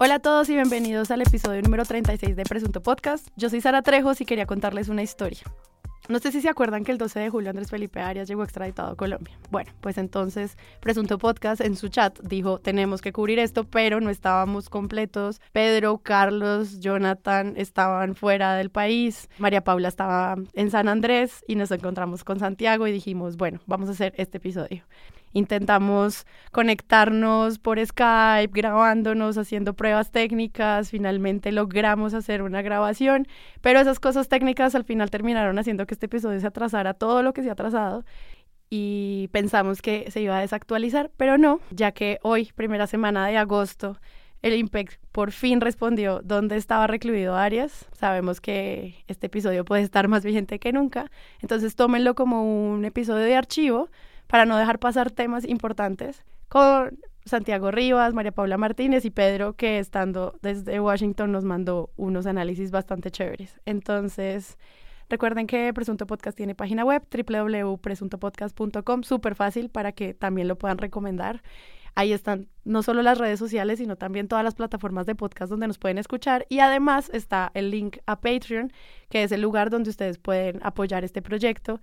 Hola a todos y bienvenidos al episodio número 36 de Presunto Podcast. Yo soy Sara Trejos y quería contarles una historia. No sé si se acuerdan que el 12 de julio Andrés Felipe Arias llegó extraditado a Colombia. Bueno, pues entonces Presunto Podcast en su chat dijo, tenemos que cubrir esto, pero no estábamos completos. Pedro, Carlos, Jonathan estaban fuera del país. María Paula estaba en San Andrés y nos encontramos con Santiago y dijimos, bueno, vamos a hacer este episodio. Intentamos conectarnos por Skype, grabándonos, haciendo pruebas técnicas. Finalmente logramos hacer una grabación, pero esas cosas técnicas al final terminaron haciendo que este episodio se atrasara todo lo que se ha atrasado y pensamos que se iba a desactualizar, pero no, ya que hoy, primera semana de agosto, el IMPEC por fin respondió dónde estaba recluido Arias. Sabemos que este episodio puede estar más vigente que nunca, entonces tómenlo como un episodio de archivo para no dejar pasar temas importantes con Santiago Rivas, María Paula Martínez y Pedro, que estando desde Washington nos mandó unos análisis bastante chéveres. Entonces, recuerden que Presunto Podcast tiene página web, www.presuntopodcast.com, súper fácil para que también lo puedan recomendar. Ahí están no solo las redes sociales, sino también todas las plataformas de podcast donde nos pueden escuchar. Y además está el link a Patreon, que es el lugar donde ustedes pueden apoyar este proyecto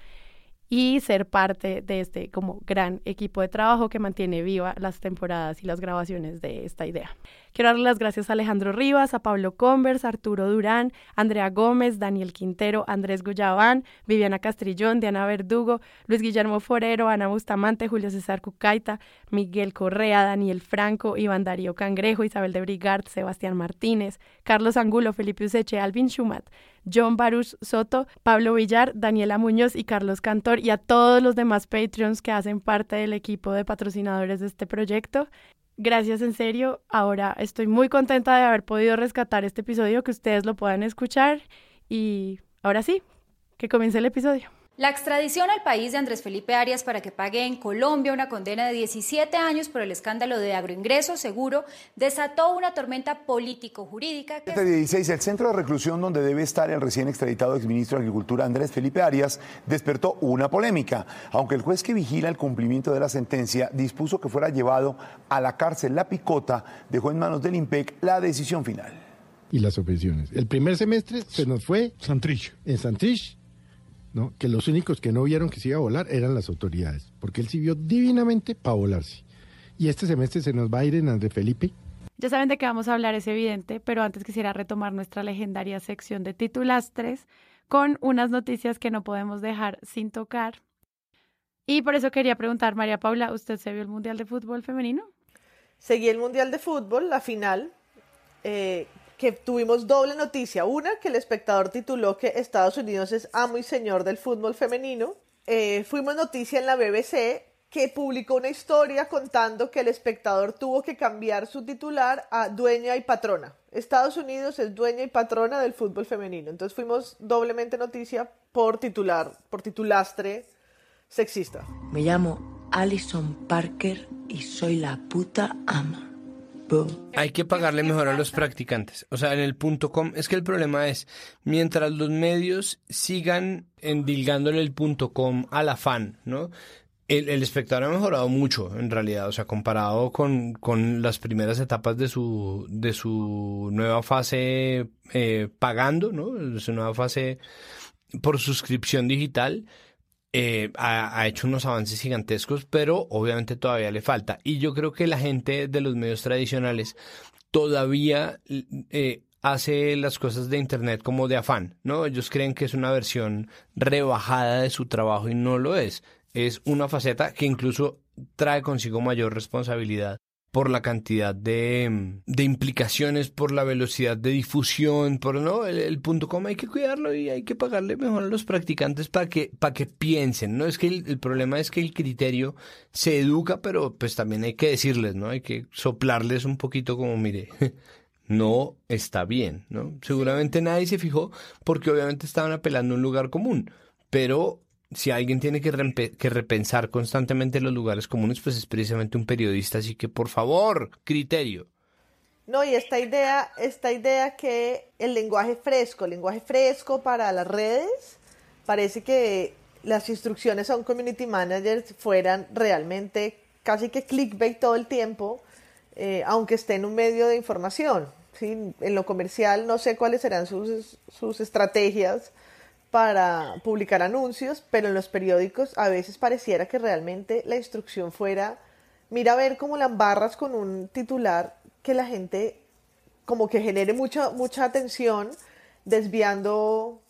y ser parte de este como gran equipo de trabajo que mantiene viva las temporadas y las grabaciones de esta idea. Quiero darle las gracias a Alejandro Rivas, a Pablo Convers, Arturo Durán, Andrea Gómez, Daniel Quintero, Andrés Guyabán, Viviana Castrillón, Diana Verdugo, Luis Guillermo Forero, Ana Bustamante, Julio César Cucaita, Miguel Correa, Daniel Franco, Iván Darío Cangrejo, Isabel de Brigard, Sebastián Martínez, Carlos Angulo, Felipe Useche, Alvin Schumat, John Baruch Soto, Pablo Villar, Daniela Muñoz y Carlos Cantor y a todos los demás Patreons que hacen parte del equipo de patrocinadores de este proyecto. Gracias en serio. Ahora estoy muy contenta de haber podido rescatar este episodio, que ustedes lo puedan escuchar. Y ahora sí, que comience el episodio. La extradición al país de Andrés Felipe Arias para que pague en Colombia una condena de 17 años por el escándalo de agroingreso seguro desató una tormenta político-jurídica. Que... 16, el centro de reclusión donde debe estar el recién extraditado exministro de Agricultura Andrés Felipe Arias despertó una polémica, aunque el juez que vigila el cumplimiento de la sentencia dispuso que fuera llevado a la cárcel La Picota, dejó en manos del IMPEC la decisión final. Y las objeciones. El primer semestre se nos fue Santrich. en Santrich ¿no? que los únicos que no vieron que se iba a volar eran las autoridades, porque él sirvió divinamente para volarse. Y este semestre se nos va a ir en André Felipe. Ya saben de qué vamos a hablar, es evidente, pero antes quisiera retomar nuestra legendaria sección de titulastres con unas noticias que no podemos dejar sin tocar. Y por eso quería preguntar, María Paula, ¿usted se vio el Mundial de Fútbol Femenino? Seguí el Mundial de Fútbol, la final, eh, que tuvimos doble noticia. Una, que el espectador tituló que Estados Unidos es amo y señor del fútbol femenino. Eh, fuimos noticia en la BBC que publicó una historia contando que el espectador tuvo que cambiar su titular a dueña y patrona. Estados Unidos es dueña y patrona del fútbol femenino. Entonces fuimos doblemente noticia por titular, por titulastre sexista. Me llamo Alison Parker y soy la puta ama. Hay que pagarle mejor a los practicantes. O sea, en el punto com, es que el problema es, mientras los medios sigan endilgándole el punto com al afán, ¿no? El, espectador ha mejorado mucho, en realidad, o sea, comparado con, con las primeras etapas de su, de su nueva fase eh, pagando, ¿no? De su nueva fase por suscripción digital. Eh, ha, hecho unos avances gigantescos, pero obviamente todavía le falta. Y yo creo que la gente de los medios tradicionales todavía eh, hace las cosas de Internet como de afán, ¿no? Ellos creen que es una versión rebajada de su trabajo y no lo es. Es una faceta que incluso trae consigo mayor responsabilidad por la cantidad de, de, implicaciones, por la velocidad de difusión, por no, el, punto com hay que cuidarlo y hay que pagarle mejor a los practicantes para que, para que piensen, ¿no? Es que el, el, problema es que el criterio se educa, pero pues también hay que decirles, ¿no? Hay que soplarles un poquito como, mire, no está bien, ¿no? Seguramente nadie se fijó porque obviamente estaban apelando a un lugar común, pero si alguien tiene que, repensar constantemente los lugares comunes, pues es precisamente un periodista, así que por favor, criterio. No, y esta idea, esta idea que el lenguaje fresco, el lenguaje fresco para las redes, parece que las instrucciones a un community manager fueran realmente casi que clickbait todo el tiempo. eh, aunque esté en un medio de información. ¿sí? En lo comercial no sé cuáles serán sus, sus estrategias para publicar anuncios, pero en los periódicos a veces pareciera que realmente la instrucción fuera, mira a ver cómo la embarras con un titular que la gente como que genere mucha, mucha atención, desviando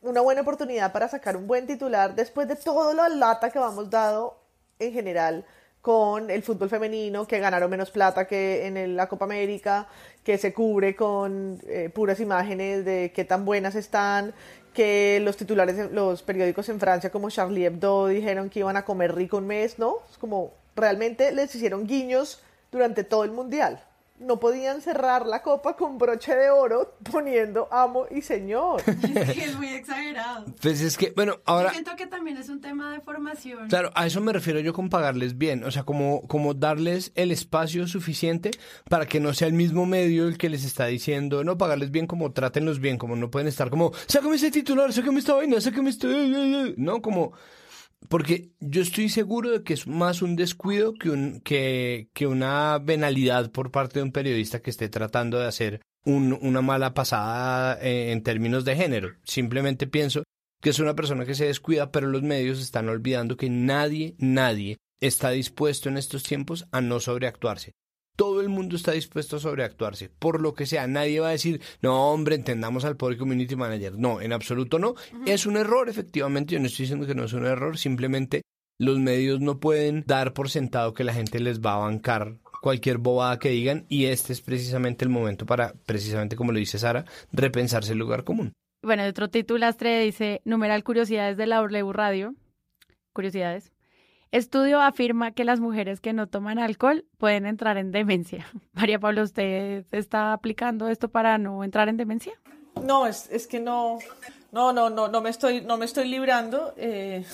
una buena oportunidad para sacar un buen titular después de todo la lata que vamos dado en general con el fútbol femenino, que ganaron menos plata que en la Copa América, que se cubre con eh, puras imágenes de qué tan buenas están, que los titulares, los periódicos en Francia como Charlie Hebdo dijeron que iban a comer rico un mes, ¿no? Es como realmente les hicieron guiños durante todo el mundial no podían cerrar la copa con broche de oro poniendo amo y señor. Es muy exagerado. Pues es que, bueno, ahora... Yo siento que también es un tema de formación. Claro, a eso me refiero yo con pagarles bien, o sea, como, como darles el espacio suficiente para que no sea el mismo medio el que les está diciendo, no, pagarles bien como trátenlos bien, como no pueden estar como, sácame ese titular, sácame esta vaina, sácame este... No, como porque yo estoy seguro de que es más un descuido que, un, que, una venalidad por parte de un periodista que esté tratando de hacer un, una mala pasada eh, en términos de género. Simplemente pienso que es una persona que se descuida, pero los medios están olvidando que nadie, nadie está dispuesto en estos tiempos a no sobreactuarse todo el mundo está dispuesto a sobreactuarse, por lo que sea. Nadie va a decir, no, hombre, entendamos al pobre community manager. No, en absoluto no. Es un error, efectivamente. Yo no estoy diciendo que no es un error, simplemente los medios no pueden dar por sentado que la gente les va a bancar cualquier bobada que digan y este es precisamente el momento para, precisamente como lo dice Sara, repensarse el lugar común. Bueno, otro titulastre dice, numeral curiosidades de la W Radio. Curiosidades. Estudio afirma que las mujeres que no toman alcohol pueden entrar en demencia. María Pablo, ¿usted está aplicando esto para no entrar en demencia? No, es, es que no, no, no, no, no me estoy, no me estoy librando. Eh,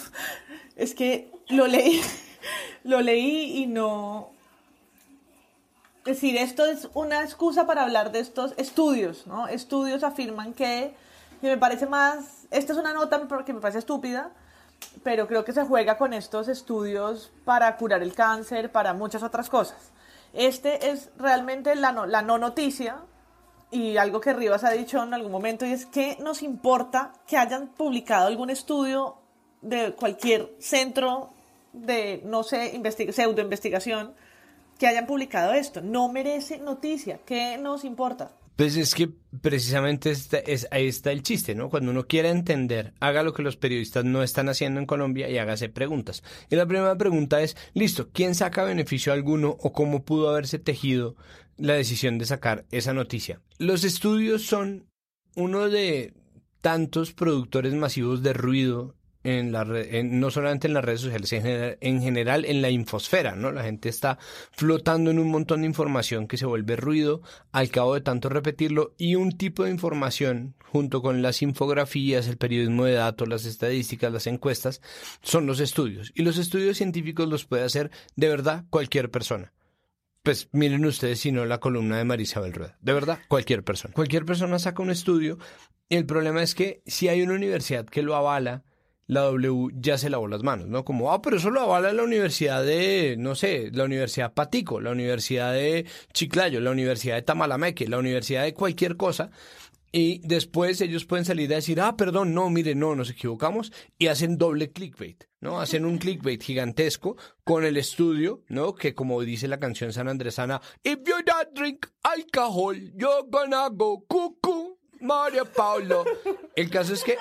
es que lo leí, lo leí y no. Es decir, esto es una excusa para hablar de estos estudios, ¿no? Estudios afirman que, y me parece más, esta es una nota porque me parece estúpida, pero creo que se juega con estos estudios para curar el cáncer, para muchas otras cosas. Este es realmente la no, la no noticia y algo que Rivas ha dicho en algún momento y es que nos importa que hayan publicado algún estudio de cualquier centro de, no sé, pseudo investigación, que hayan publicado esto. No merece noticia. ¿Qué nos importa? Pues es que precisamente es, ahí está el chiste, ¿no? Cuando uno quiere entender, haga lo que los periodistas no están haciendo en Colombia y hágase preguntas. Y la primera pregunta es, listo, ¿quién saca beneficio alguno o cómo pudo haberse tejido la decisión de sacar esa noticia? Los estudios son uno de tantos productores masivos de ruido no solamente en las redes sociales, en general, en la infosfera, ¿no? La gente está flotando en un montón de información que se vuelve ruido al cabo de tanto repetirlo y un tipo de información junto con las infografías, el periodismo de datos, las estadísticas, las encuestas, son los estudios. Y los estudios científicos los puede hacer de verdad cualquier persona. Pues miren ustedes si no la columna de Marisabel Rueda. De verdad, cualquier persona. Cualquier persona saca un estudio y el problema es que si hay una universidad que lo avala, la W ya se lavó las manos, ¿no? Como, ah, pero eso lo avala la universidad de, no sé, la universidad Patico, la universidad de Chiclayo, la universidad de Tamalameque, la universidad de cualquier cosa. Y después ellos pueden salir a decir, ah, perdón, no, mire, no, nos equivocamos, y hacen doble clickbait, ¿no? Hacen un clickbait gigantesco con el estudio, ¿no? Que como dice la canción San Andresana, if you don't drink alcohol, you're gonna go cuckoo, María Paulo. El caso es que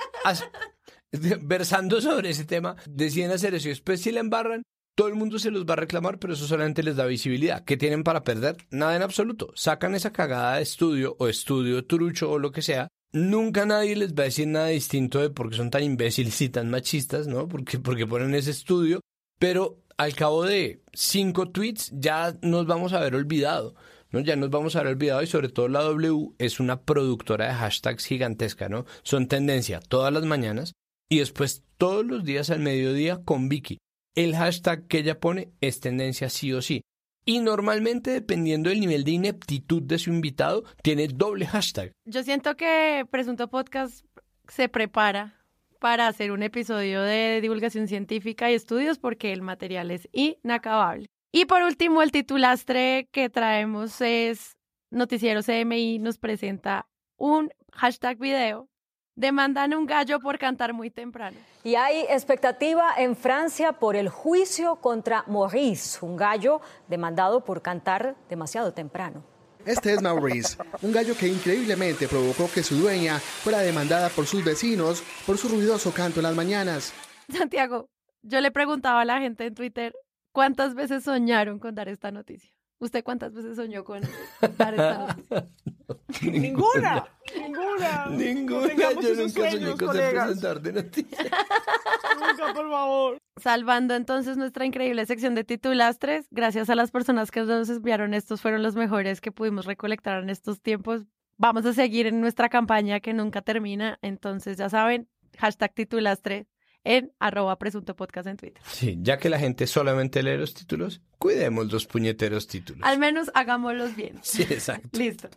versando sobre ese tema, deciden hacer eso y después si la embarran, todo el mundo se los va a reclamar, pero eso solamente les da visibilidad. ¿Qué tienen para perder? Nada en absoluto. Sacan esa cagada de estudio o estudio trucho o lo que sea. Nunca nadie les va a decir nada distinto de por qué son tan imbéciles y tan machistas, ¿no? Porque, porque ponen ese estudio. Pero al cabo de cinco tweets ya nos vamos a haber olvidado. ¿no? Ya nos vamos a haber olvidado y sobre todo la W es una productora de hashtags gigantesca, ¿no? Son tendencia todas las mañanas y después todos los días al mediodía con Vicky. El hashtag que ella pone es tendencia sí o sí. Y normalmente, dependiendo del nivel de ineptitud de su invitado, tiene doble hashtag. Yo siento que Presunto Podcast se prepara para hacer un episodio de divulgación científica y estudios porque el material es inacabable. Y por último, el titulastre que traemos es Noticiero CMI nos presenta un hashtag video. Demandan un gallo por cantar muy temprano. Y hay expectativa en Francia por el juicio contra Maurice, un gallo demandado por cantar demasiado temprano. Este es Maurice, un gallo que increíblemente provocó que su dueña fuera demandada por sus vecinos por su ruidoso canto en las mañanas. Santiago, yo le preguntaba a la gente en Twitter cuántas veces soñaron con dar esta noticia. ¿Usted cuántas veces soñó con dar esta noticia? Ninguna, ninguna. Ninguna. tengamos Yo nunca soñé con ser colegas. presentador de noticias. Nunca, por favor. Salvando entonces nuestra increíble sección de titulastres, gracias a las personas que nos enviaron estos fueron los mejores que pudimos recolectar en estos tiempos. Vamos a seguir en nuestra campaña que nunca termina, entonces ya saben, hashtag titulastre en arroba presunto podcast en Twitter. Sí, ya que la gente solamente lee los títulos, cuidemos los puñeteros títulos. Al menos hagámoslos bien. Sí, exacto. Listo.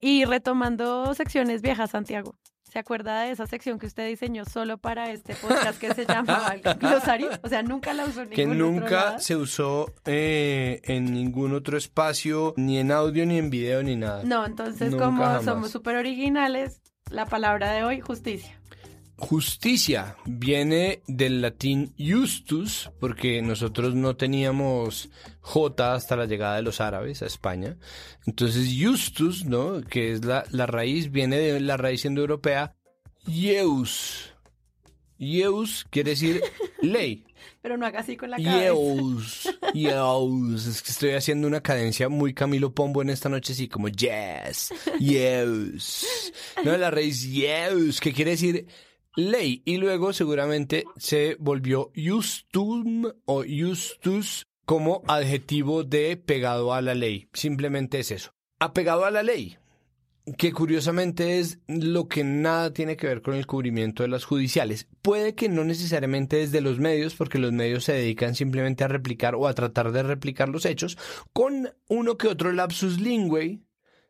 Y retomando secciones viejas, Santiago. ¿Se acuerda de esa sección que usted diseñó solo para este podcast que se llama Glosario? O sea, nunca la usó en Que ningún otro nunca lado. se usó eh, en ningún otro espacio, ni en audio, ni en video, ni nada. No, entonces Nunca como jamás. somos súper originales, la palabra de hoy, justicia. Justicia viene del latín justus, porque nosotros no teníamos J hasta la llegada de los árabes a España. Entonces, justus, ¿no? Que es la, la raíz, viene de la raíz indoeuropea, yeus. Yeus quiere decir ley. Pero no haga así con la cabeza. Yeus, yeus. Es que estoy haciendo una cadencia muy Camilo Pombo en esta noche, así como yes, yeus. No, la raíz yeus, que quiere decir ley. Y luego seguramente se volvió justum o justus como adjetivo de pegado a la ley. Simplemente es eso. Apegado a la ley que curiosamente es lo que nada tiene que ver con el cubrimiento de las judiciales. Puede que no necesariamente desde los medios, porque los medios se dedican simplemente a replicar o a tratar de replicar los hechos, con uno que otro lapsus lingüe,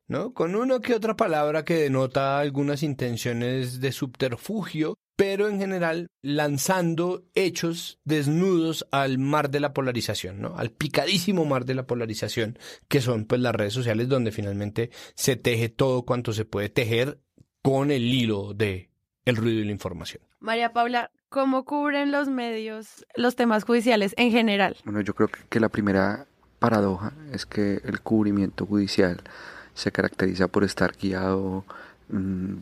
¿no? Con uno que otra palabra que denota algunas intenciones de subterfugio, pero en general lanzando hechos desnudos al mar de la polarización, ¿no? Al picadísimo mar de la polarización, que son pues las redes sociales donde finalmente se teje todo cuanto se puede tejer con el hilo de el ruido y la información. María Paula, ¿cómo cubren los medios los temas judiciales en general? Bueno, yo creo que, que la primera paradoja es que el cubrimiento judicial se caracteriza por estar guiado, mm,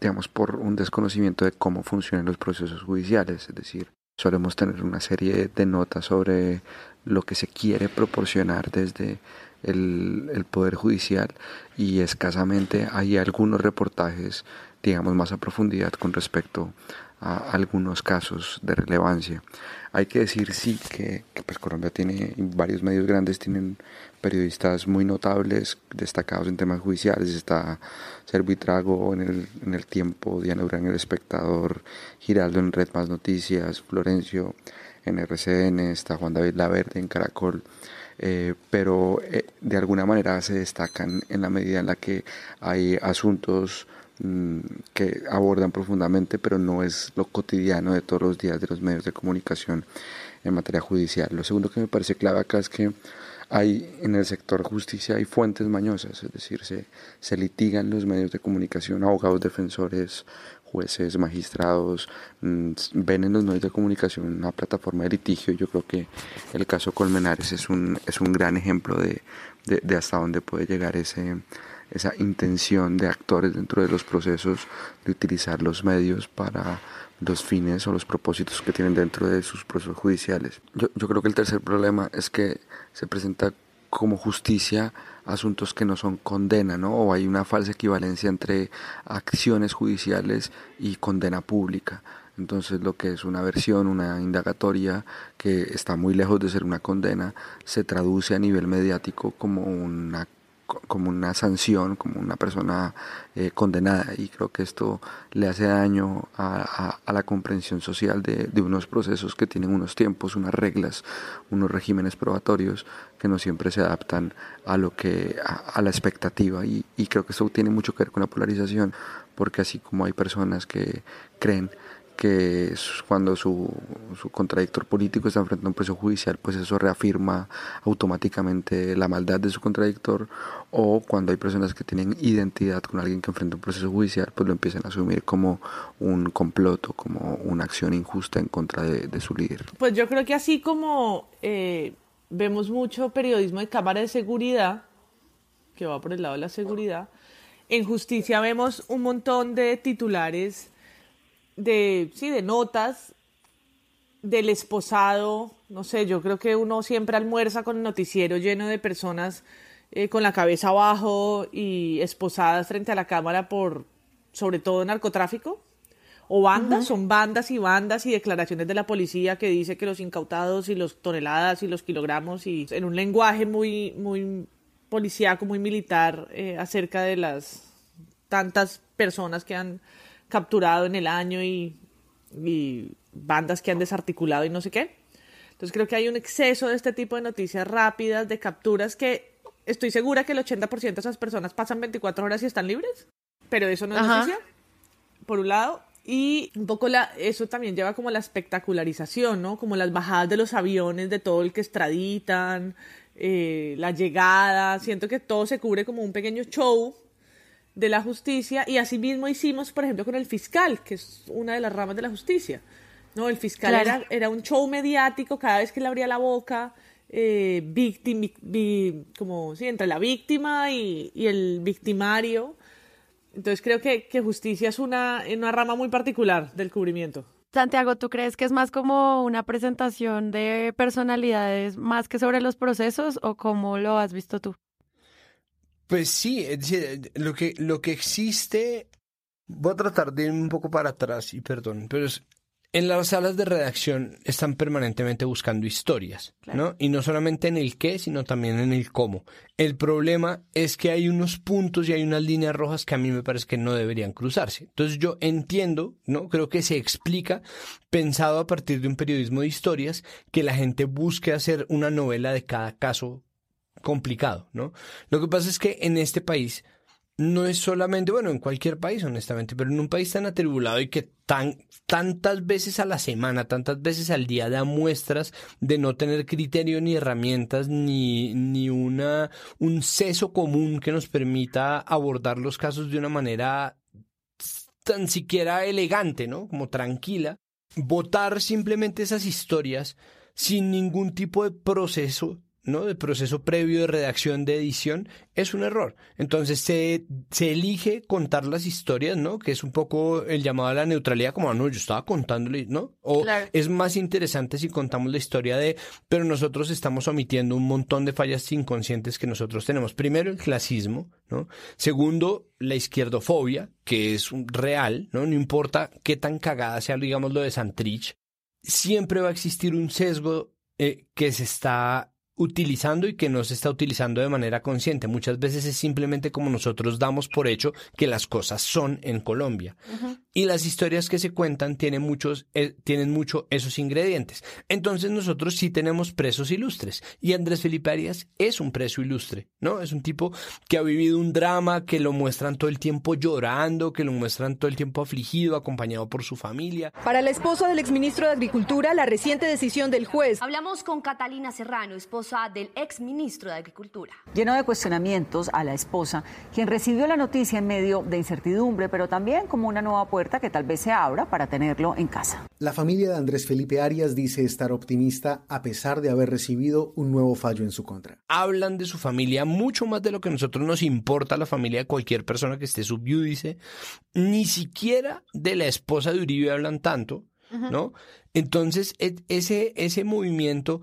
digamos, por un desconocimiento de cómo funcionan los procesos judiciales. Es decir, solemos tener una serie de notas sobre lo que se quiere proporcionar desde el, Poder Judicial y escasamente hay algunos reportajes, digamos, más a profundidad con respecto a algunos casos de relevancia. Hay que decir sí que, pues Colombia tiene varios medios grandes, tienen periodistas muy notables, destacados en temas judiciales, está Servitrago en el, en el tiempo, Diana Urán en el espectador, Giraldo en Red Más Noticias, Florencio en RCN, está Juan David Laverde en Caracol, eh, pero eh, de alguna manera se destacan en la medida en la que hay asuntos mm, que abordan profundamente, pero no es lo cotidiano de todos los días de los medios de comunicación en materia judicial. Lo segundo que me parece clave acá es que hay en el sector justicia hay fuentes mañosas, es decir, se, se litigan los medios de comunicación, abogados defensores, jueces, magistrados, mmm, ven en los medios de comunicación una plataforma de litigio. Yo creo que el caso Colmenares es un, es un gran ejemplo de, de, de hasta dónde puede llegar ese, esa intención de actores dentro de los procesos de utilizar los medios para los fines o los propósitos que tienen dentro de sus procesos judiciales. Yo, creo que el tercer problema es que se presenta como justicia asuntos que no son condena, ¿no? O hay una falsa equivalencia entre acciones judiciales y condena pública. Entonces lo que es una versión, una indagatoria que está muy lejos de ser una condena, se traduce a nivel mediático como una como una sanción, como una persona eh, condenada. Y creo que esto le hace daño a, la comprensión social de, unos procesos que tienen unos tiempos, unas reglas, unos regímenes probatorios que no siempre se adaptan a lo que a, a la expectativa. Y, y, creo que esto tiene mucho que ver con la polarización, porque así como hay personas que creen que cuando su, su, contradictor político está enfrente a un proceso judicial, pues eso reafirma automáticamente la maldad de su contradictor, o cuando hay personas que tienen identidad con alguien que enfrenta un proceso judicial, pues lo empiezan a asumir como un complot como una acción injusta en contra de, su líder. Pues yo creo que así como eh, vemos mucho periodismo de cámara de seguridad, que va por el lado de la seguridad, en justicia vemos un montón de titulares de, sí, de notas del esposado, no sé, yo creo que uno siempre almuerza con el noticiero lleno de personas eh, con la cabeza abajo y esposadas frente a la cámara por, sobre todo, narcotráfico. O bandas, son bandas y bandas y declaraciones de la policía que dice que los incautados y los toneladas y los kilogramos y en un lenguaje muy, muy policíaco, muy militar eh, acerca de las tantas personas que han capturado en el año y, bandas que han desarticulado y no sé qué. Entonces creo que hay un exceso de este tipo de noticias rápidas, de capturas que estoy segura que el 80% de esas personas pasan 24 horas y están libres, pero eso no es noticia, por un lado. Y un poco la, eso también lleva como la espectacularización, ¿no? Como las bajadas de los aviones, de todo el que extraditan, eh, la llegada. Siento que todo se cubre como un pequeño show de la justicia y asimismo hicimos, por ejemplo, con el fiscal, que es una de las ramas de la justicia. No, el fiscal era, era, un show mediático cada vez que le abría la boca, eh, víctima, como sí, entre la víctima y, el victimario. Entonces creo que, que justicia es una, una rama muy particular del cubrimiento. Santiago, ¿tú crees que es más como una presentación de personalidades más que sobre los procesos o cómo lo has visto tú? Pues sí, es decir, lo que, lo que existe, voy a tratar de ir un poco para atrás y perdón, pero en las salas de redacción están permanentemente buscando historias, ¿no? Y no solamente en el qué, sino también en el cómo. El problema es que hay unos puntos y hay unas líneas rojas que a mí me parece que no deberían cruzarse. Entonces yo entiendo, ¿no? Creo que se explica, pensado a partir de un periodismo de historias, que la gente busque hacer una novela de cada caso complicado, ¿no? Lo que pasa es que en este país no es solamente, bueno, en cualquier país, honestamente, pero en un país tan atribulado y que tan, tantas veces a la semana, tantas veces al día da muestras de no tener criterio ni herramientas ni, ni una, un seso común que nos permita abordar los casos de una manera tan siquiera elegante, ¿no? Como tranquila. Votar simplemente esas historias sin ningún tipo de proceso ¿no? de proceso previo de redacción de edición es un error. Entonces se, se elige contar las historias, ¿no? Que es un poco el llamado a la neutralidad, como, ah, no, yo estaba contándole, ¿no? O es más interesante si contamos la historia de, pero nosotros estamos omitiendo un montón de fallas inconscientes que nosotros tenemos. Primero, el clasismo, ¿no? Segundo, la izquierdofobia, que es real, ¿no? No importa qué tan cagada sea, digamos, lo de Santrich, siempre va a existir un sesgo eh, que se está utilizando y que no se está utilizando de manera consciente. Muchas veces es simplemente como nosotros damos por hecho que las cosas son en Colombia. Y las historias que se cuentan tienen muchos, eh, tienen mucho esos ingredientes. Entonces nosotros sí tenemos presos ilustres. Y Andrés Felipe Arias es un preso ilustre, ¿no? Es un tipo que ha vivido un drama, que lo muestran todo el tiempo llorando, que lo muestran todo el tiempo afligido, acompañado por su familia. Para la esposa del exministro de Agricultura, la reciente decisión del juez. Hablamos con Catalina Serrano, esposa del ex ministro de Agricultura. Lleno de cuestionamientos a la esposa, quien recibió la noticia en medio de incertidumbre, pero también como una nueva puerta que tal vez se abra para tenerlo en casa. La familia de Andrés Felipe Arias dice estar optimista a pesar de haber recibido un nuevo fallo en su contra. Hablan de su familia mucho más de lo que a nosotros nos importa la familia de cualquier persona que esté subyúdice. Ni siquiera de la esposa de Uribe hablan tanto, ¿no? Entonces, e, ese, ese movimiento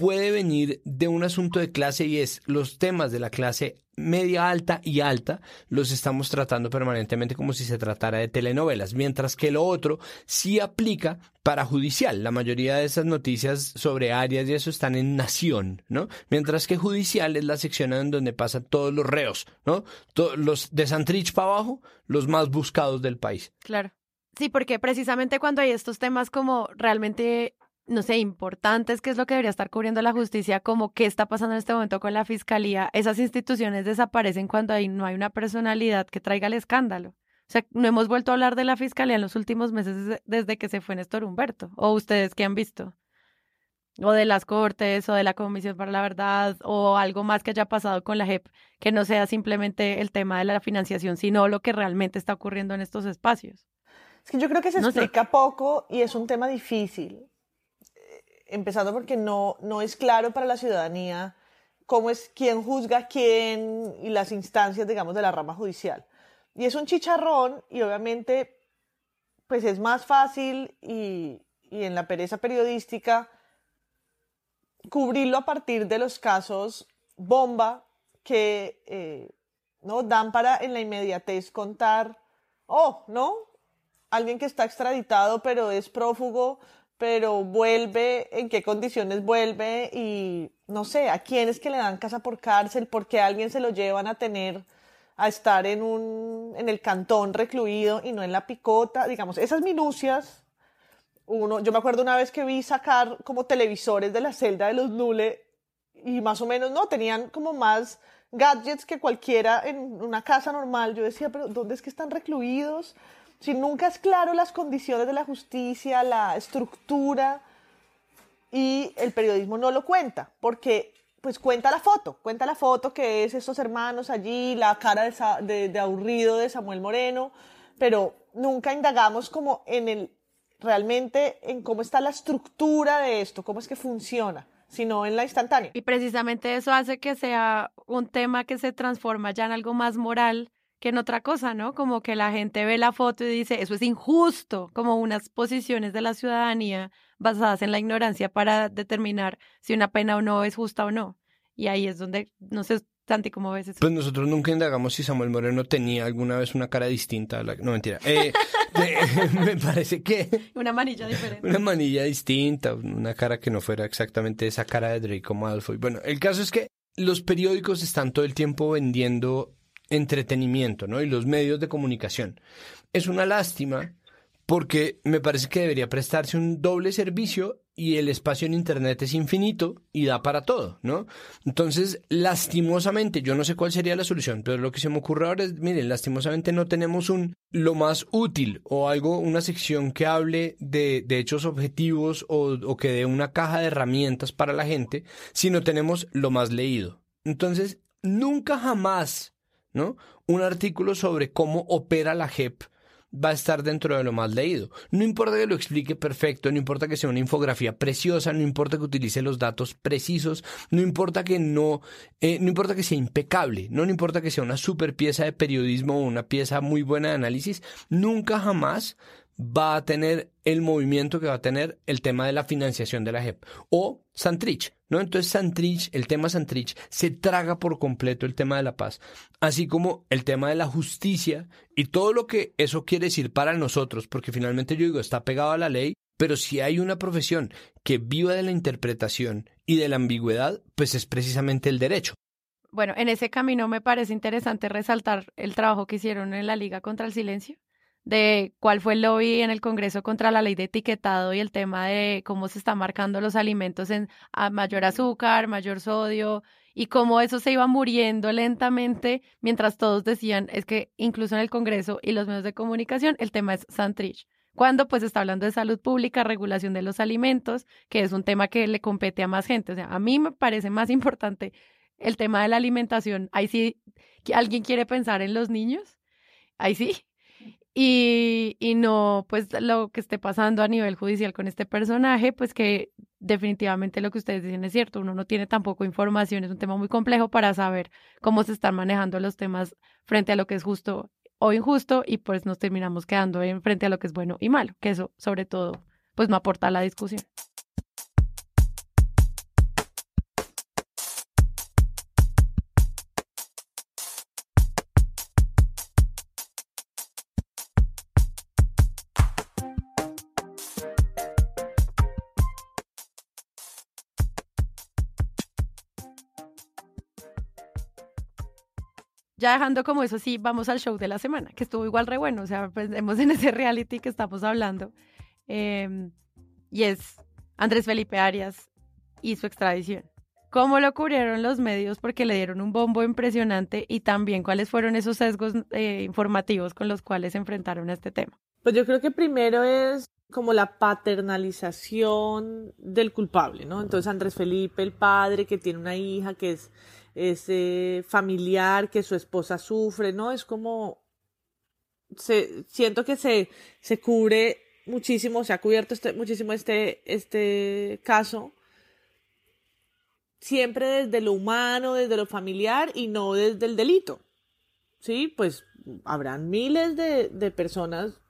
puede venir de un asunto de clase y es los temas de la clase media alta y alta los estamos tratando permanentemente como si se tratara de telenovelas, mientras que lo otro sí aplica para judicial. La mayoría de esas noticias sobre áreas y eso están en Nación, ¿no? Mientras que judicial es la sección en donde pasan todos los reos, ¿no? los de Santrich para abajo, los más buscados del país. Claro. Sí, porque precisamente cuando hay estos temas como realmente no sé, importantes, qué es lo que debería estar cubriendo la justicia, como qué está pasando en este momento con la fiscalía, esas instituciones desaparecen cuando ahí no hay una personalidad que traiga el escándalo. O sea, no hemos vuelto a hablar de la fiscalía en los últimos meses desde, que se fue Néstor Humberto. ¿O ustedes qué han visto? O de las cortes, o de la Comisión para la Verdad, o algo más que haya pasado con la JEP, que no sea simplemente el tema de la financiación, sino lo que realmente está ocurriendo en estos espacios. Es que yo creo que se No sé. explica poco y es un tema difícil. Empezando porque no, no es claro para la ciudadanía cómo es quién juzga a quién y las instancias, digamos, de la rama judicial. Y es un chicharrón y obviamente pues es más fácil y, y en la pereza periodística cubrirlo a partir de los casos bomba que eh, no dan para en la inmediatez contar, oh, ¿no? Alguien que está extraditado pero es prófugo, pero vuelve, en qué condiciones vuelve y no sé, a quién es que le dan casa por cárcel, por qué a alguien se lo llevan a tener a estar en un en el cantón recluido y no en la picota, digamos, esas minucias uno, yo me acuerdo una vez que vi sacar como televisores de la celda de los Nule y más o menos, no, tenían como más gadgets que cualquiera en una casa normal. Yo decía, pero ¿dónde es que están recluidos? Si nunca es claro las condiciones de la justicia, la estructura y el periodismo no lo cuenta, porque pues cuenta la foto, cuenta la foto que es estos hermanos allí, la cara de, de- de aburrido de Samuel Moreno, pero nunca indagamos como en el realmente en cómo está la estructura de esto, cómo es que funciona, sino en la instantánea. Y precisamente eso hace que sea un tema que se transforma ya en algo más moral que en otra cosa, ¿no? Como que la gente ve la foto y dice, eso es injusto, como unas posiciones de la ciudadanía basadas en la ignorancia para determinar si una pena o no es justa o no. Y ahí es donde, no sé, Santi, ¿cómo ves eso? Pues nosotros nunca indagamos si Samuel Moreno tenía alguna vez una cara distinta a la... No, mentira. Eh, de- me parece que Una manilla diferente. una manilla distinta, una cara que no fuera exactamente esa cara de Draco Malfoy. Bueno, el caso es que los periódicos están todo el tiempo vendiendo entretenimiento, ¿no? Y los medios de comunicación. Es una lástima porque me parece que debería prestarse un doble servicio y el espacio en Internet es infinito y da para todo, ¿no? Entonces, lastimosamente, yo no sé cuál sería la solución, pero lo que se me ocurre ahora es, miren, lastimosamente no tenemos un lo más útil o algo, una sección que hable de, hechos objetivos o, o que dé una caja de herramientas para la gente, sino tenemos lo más leído. Entonces, nunca jamás, ¿no? Un artículo sobre cómo opera la JEP va a estar dentro de lo más leído. No importa que lo explique perfecto, no importa que sea una infografía preciosa, no importa que utilice los datos precisos, no importa que no, eh, no importa que sea impecable, no, no importa que sea una super pieza de periodismo o una pieza muy buena de análisis, nunca jamás va a tener el movimiento que va a tener el tema de la financiación de la JEP o Santrich, ¿no? Entonces Santrich, el tema Santrich se traga por completo el tema de la paz, así como el tema de la justicia y todo lo que eso quiere decir para nosotros, porque finalmente yo digo, está pegado a la ley, pero si hay una profesión que viva de la interpretación y de la ambigüedad, pues es precisamente el derecho. Bueno, en ese camino me parece interesante resaltar el trabajo que hicieron en la Liga contra el Silencio, de cuál fue el lobby en el Congreso contra la ley de etiquetado y el tema de cómo se están marcando los alimentos en mayor azúcar, mayor sodio y cómo eso se iba muriendo lentamente mientras todos decían es que incluso en el Congreso y los medios de comunicación el tema es Santrich. Cuando pues está hablando de salud pública, regulación de los alimentos, que es un tema que le compete a más gente. O sea, a mí me parece más importante el tema de la alimentación. Ahí sí, ¿alguien quiere pensar en los niños? Ahí sí. Y, y no, pues lo que esté pasando a nivel judicial con este personaje, pues que definitivamente lo que ustedes dicen es cierto, uno no tiene tampoco información, es un tema muy complejo para saber cómo se están manejando los temas frente a lo que es justo o injusto y pues nos terminamos quedando en frente a lo que es bueno y malo, que eso sobre todo pues no aporta a la discusión. Ya dejando como eso, sí, vamos al show de la semana, que estuvo igual re bueno, o sea, pensemos en ese reality que estamos hablando. Eh, y es Andrés Felipe Arias y su extradición. ¿Cómo lo cubrieron los medios? Porque le dieron un bombo impresionante y también cuáles fueron esos sesgos eh, informativos con los cuales se enfrentaron a este tema. Pues yo creo que primero es como la paternalización del culpable, ¿no? Entonces Andrés Felipe, el padre que tiene una hija que es, ese familiar, que su esposa sufre, ¿no? Es como, se, siento que se, se cubre muchísimo, se ha cubierto este, muchísimo este, este caso, siempre desde lo humano, desde lo familiar y no desde el delito. Sí, pues habrán miles de, de personas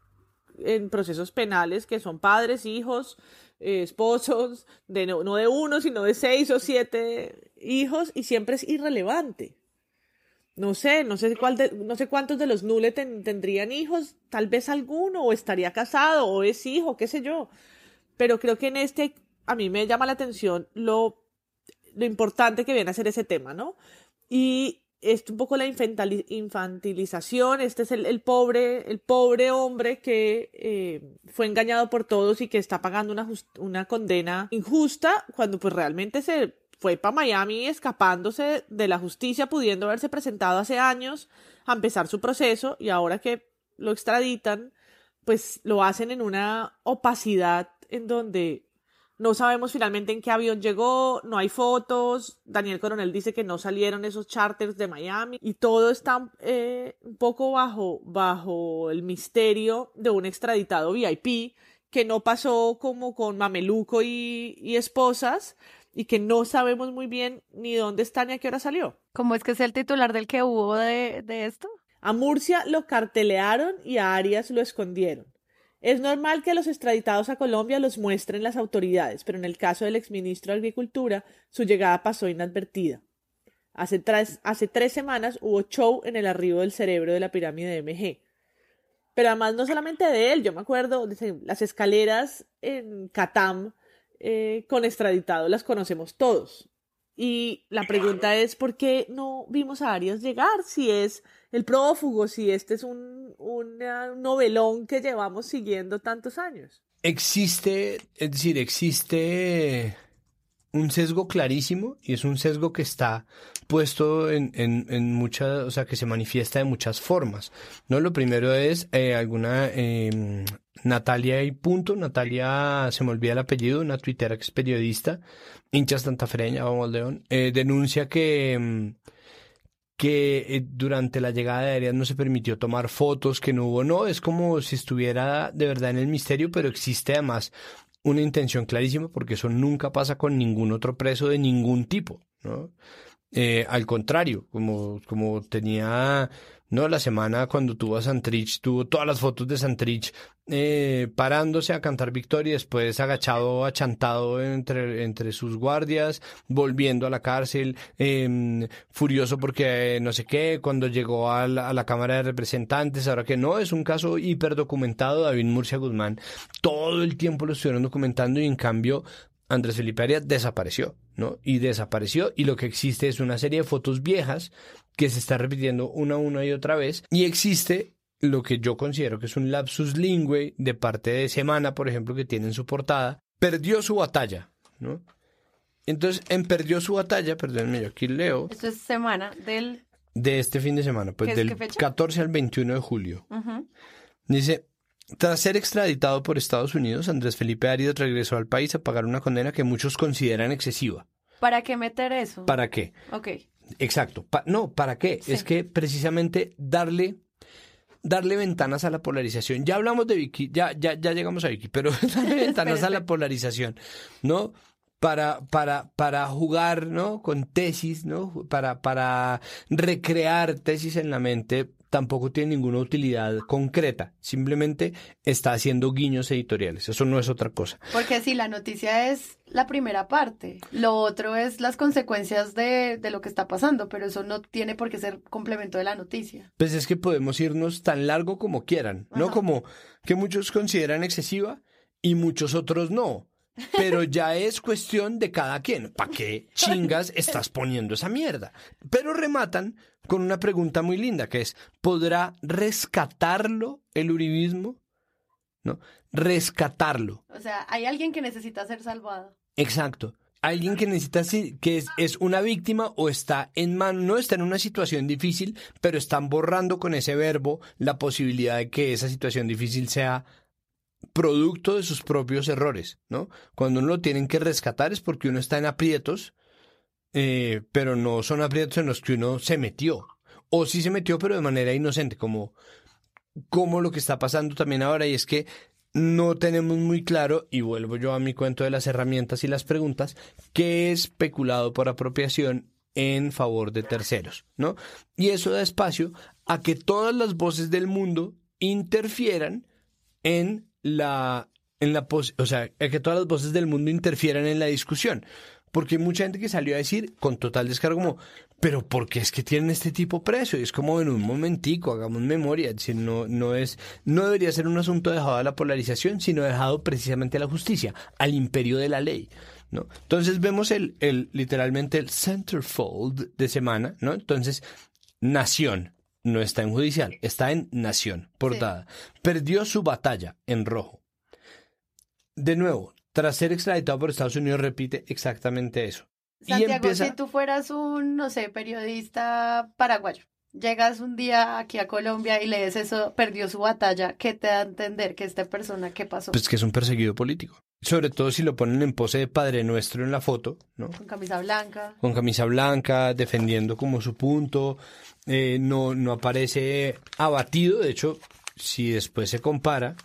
en procesos penales que son padres, hijos, eh, esposos, de no, no, de uno, sino de seis o siete hijos, y siempre es irrelevante. No sé, no sé, cuál no sé cuántos de los Nule tendrían hijos, tal vez alguno, o estaría casado, o es hijo, qué sé yo. Pero creo que en este, a mí me llama la atención lo, lo importante que viene a ser ese tema, ¿no? Y es un poco la infantilización, este es el, pobre, el pobre hombre que eh, fue engañado por todos y que está pagando una, una condena injusta cuando pues realmente se fue para Miami escapándose de la justicia, pudiendo haberse presentado hace años a empezar su proceso y ahora que lo extraditan, pues lo hacen en una opacidad en donde no sabemos finalmente en qué avión llegó, no hay fotos. Daniel Coronel dice que no salieron esos charters de Miami y todo está eh, un poco bajo, bajo el misterio de un extraditado VIP que no pasó como con Mameluco y, y esposas y que no sabemos muy bien ni dónde está ni a qué hora salió. ¿Cómo es que es el titular del que hubo de, de esto? A Murcia lo cartelearon y a Arias lo escondieron. Es normal que los extraditados a Colombia los muestren las autoridades, pero en el caso del exministro de Agricultura, su llegada pasó inadvertida. Hace tres, semanas hubo show en el arribo del cerebro de la pirámide de MG. Pero además no solamente de él, yo me acuerdo, las escaleras en Catam eh, con extraditados las conocemos todos. Y la pregunta es, ¿por qué no vimos a Arias llegar? Si es el prófugo, si este es un, un novelón que llevamos siguiendo tantos años. Existe, es decir, existe un sesgo clarísimo y es un sesgo que está puesto en, en, en muchas, o sea, que se manifiesta de muchas formas. ¿no? Lo primero es eh, alguna eh, Natalia y punto, Natalia, se me olvida el apellido, una tuitera es periodista, hinchas tantafereña, vamos León, eh, denuncia que... Em, que eh, durante la llegada de Arias no se permitió tomar fotos, que no hubo, no, es como si estuviera de verdad en el misterio, pero existe además una intención clarísima porque eso nunca pasa con ningún otro preso de ningún tipo, ¿no? Eh, al contrario, como, como tenía no, la semana cuando tuvo a Santrich, tuvo todas las fotos de Santrich eh, parándose a cantar victoria, después agachado, achantado entre, entre sus guardias, volviendo a la cárcel, eh, furioso porque eh, no sé qué, cuando llegó a la, a la, Cámara de Representantes, ahora que no, es un caso hiperdocumentado, David Murcia Guzmán, todo el tiempo lo estuvieron documentando y en cambio Andrés Felipe Arias desapareció, ¿no? Y desapareció y lo que existe es una serie de fotos viejas que se está repitiendo una, una y otra vez y existe lo que yo considero que es un lapsus lingüe de parte de Semana, por ejemplo, que tiene en su portada, perdió su batalla, ¿no? Entonces, en perdió su batalla, perdónenme, yo aquí leo. Esto es semana del... De este fin de semana, pues del 14 al 21 de julio. Dice, tras ser extraditado por Estados Unidos, Andrés Felipe Arias regresó al país a pagar una condena que muchos consideran excesiva. ¿Para qué meter eso? ¿Para qué? Ok. Exacto. no, ¿para qué? Sí. Es que precisamente darle darle ventanas a la polarización. Ya hablamos de Vicky, ya, ya, ya llegamos a Vicky, pero darle ventanas a la polarización, ¿no? Para, para, para jugar, ¿no? Con tesis, ¿no? Para, para recrear tesis en la mente tampoco tiene ninguna utilidad concreta, simplemente está haciendo guiños editoriales, eso no es otra cosa. Porque si la noticia es la primera parte, lo otro es las consecuencias de, de, lo que está pasando, pero eso no tiene por qué ser complemento de la noticia. Pues es que podemos irnos tan largo como quieran, ¿no? Como que muchos consideran excesiva y muchos otros no. Pero ya es cuestión de cada quien. ¿Para qué chingas estás poniendo esa mierda? Pero rematan con una pregunta muy linda que es, ¿podrá rescatarlo el uribismo? ¿No? Rescatarlo. O sea, hay alguien que necesita ser salvado. Exacto. alguien que necesita que es, es, una víctima o está en mano, no está en una situación difícil, pero están borrando con ese verbo la posibilidad de que esa situación difícil sea producto de sus propios errores, ¿no? Cuando uno lo tienen que rescatar es porque uno está en aprietos, eh, pero no son aprietos en los que uno se metió. O sí se metió, pero de manera inocente, como, como lo que está pasando también ahora, y es que no tenemos muy claro, y vuelvo yo a mi cuento de las herramientas y las preguntas, qué es especulado por apropiación en favor de terceros, ¿no? Y eso da espacio a que todas las voces del mundo interfieran en la, en la, o sea, que todas las voces del mundo interfieran en la discusión. Porque hay mucha gente que salió a decir con total descargo como, pero ¿por qué es que tienen este tipo preso? Y es como en un momentico, hagamos memoria, decir, no, no es, no debería ser un asunto dejado a la polarización, sino dejado precisamente a la justicia, al imperio de la ley. ¿no? Entonces vemos el, el, literalmente el centerfold de semana, ¿no? Entonces, nación, no está en judicial, está en nación, portada. Perdió su batalla en rojo. De nuevo, tras ser extraditado por Estados Unidos, repite exactamente eso. Santiago, si tú fueras un, no sé, periodista paraguayo, llegas un día aquí a Colombia y lees eso, perdió su batalla, ¿qué te da a entender que esta persona, qué pasó? Pues que es un perseguido político. Sobre todo si lo ponen en pose de Padre Nuestro en la foto, ¿no? Con camisa blanca. Con camisa blanca, defendiendo como su punto, eh, no, no aparece abatido, de hecho, si después se compara,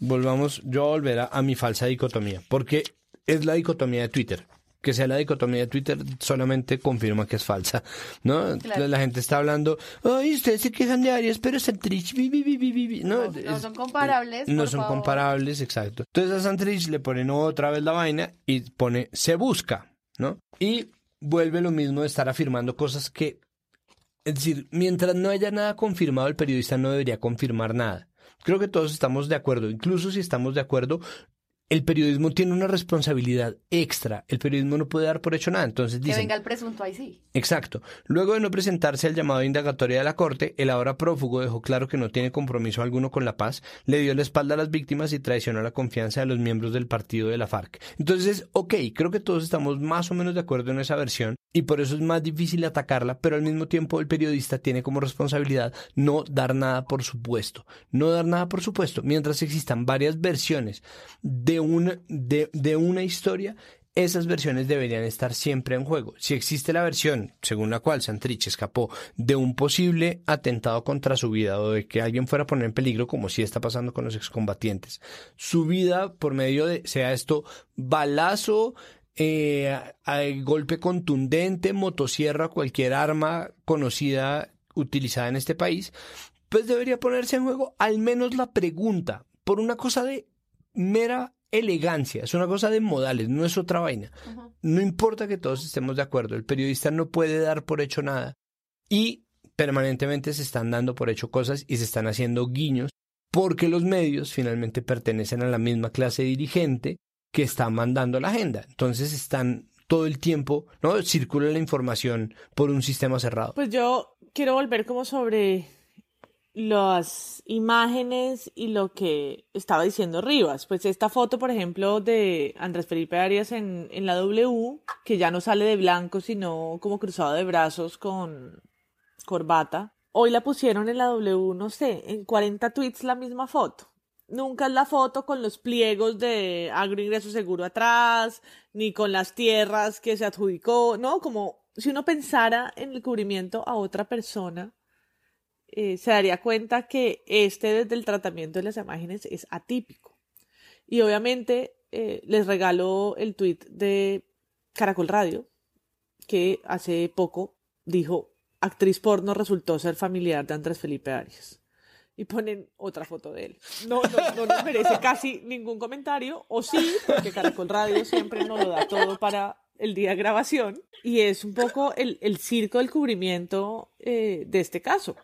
volvamos, yo a volver a, mi falsa dicotomía, porque es la dicotomía de Twitter. Que sea la dicotomía de Twitter solamente confirma que es falsa, ¿no? La gente está hablando, ay, ustedes se quejan de Arias, pero Santrich, no, no, son comparables. No son comparables, exacto. Entonces a Santrich le ponen otra vez la vaina y pone se busca, ¿no? Y vuelve lo mismo de estar afirmando cosas que es decir, mientras no haya nada confirmado, el periodista no debería confirmar nada. Creo que todos estamos de acuerdo. Incluso si estamos de acuerdo, el periodismo tiene una responsabilidad extra. El periodismo no puede dar por hecho nada. Entonces dicen, que venga el presunto ahí sí. Exacto. Luego de no presentarse al llamado de indagatoria de la Corte, el ahora prófugo dejó claro que no tiene compromiso alguno con la paz, le dio la espalda a las víctimas y traicionó la confianza de los miembros del partido de la FARC. Entonces, ok, creo que todos estamos más o menos de acuerdo en esa versión y por eso es más difícil atacarla, pero al mismo tiempo el periodista tiene como responsabilidad no dar nada por supuesto. No dar nada por supuesto. Mientras existan varias versiones de de una, de, una historia, esas versiones deberían estar siempre en juego. Si existe la versión según la cual Santrich escapó de un posible atentado contra su vida o de que alguien fuera a poner en peligro, como si está pasando con los excombatientes, su vida por medio de, sea esto balazo, eh, golpe contundente, motosierra, cualquier arma conocida utilizada en este país, pues debería ponerse en juego al menos la pregunta por una cosa de mera elegancia, es una cosa de modales, no es otra vaina. No importa que todos estemos de acuerdo, el periodista no puede dar por hecho nada y permanentemente se están dando por hecho cosas y se están haciendo guiños porque los medios finalmente pertenecen a la misma clase dirigente que está mandando la agenda. Entonces están todo el tiempo, ¿no? Circula la información por un sistema cerrado. Pues yo quiero volver como sobre las imágenes y lo que estaba diciendo Rivas. Pues esta foto, por ejemplo, de Andrés Felipe Arias en, en la W, que ya no sale de blanco, sino como cruzado de brazos con corbata. Hoy la pusieron en la W, no sé, en 40 tweets la misma foto. Nunca es la foto con los pliegos de agroingreso seguro atrás, ni con las tierras que se adjudicó, ¿no? Como si uno pensara en el cubrimiento a otra persona eh, se daría cuenta que este desde el tratamiento de las imágenes es atípico. Y obviamente eh, les regaló el tweet de Caracol Radio, que hace poco dijo, actriz porno resultó ser familiar de Andrés Felipe Arias. Y ponen otra foto de él. No, no, no merece casi ningún comentario, o sí, porque Caracol Radio siempre nos lo da todo para el día de grabación, y es un poco el, circo del cubrimiento eh, de este caso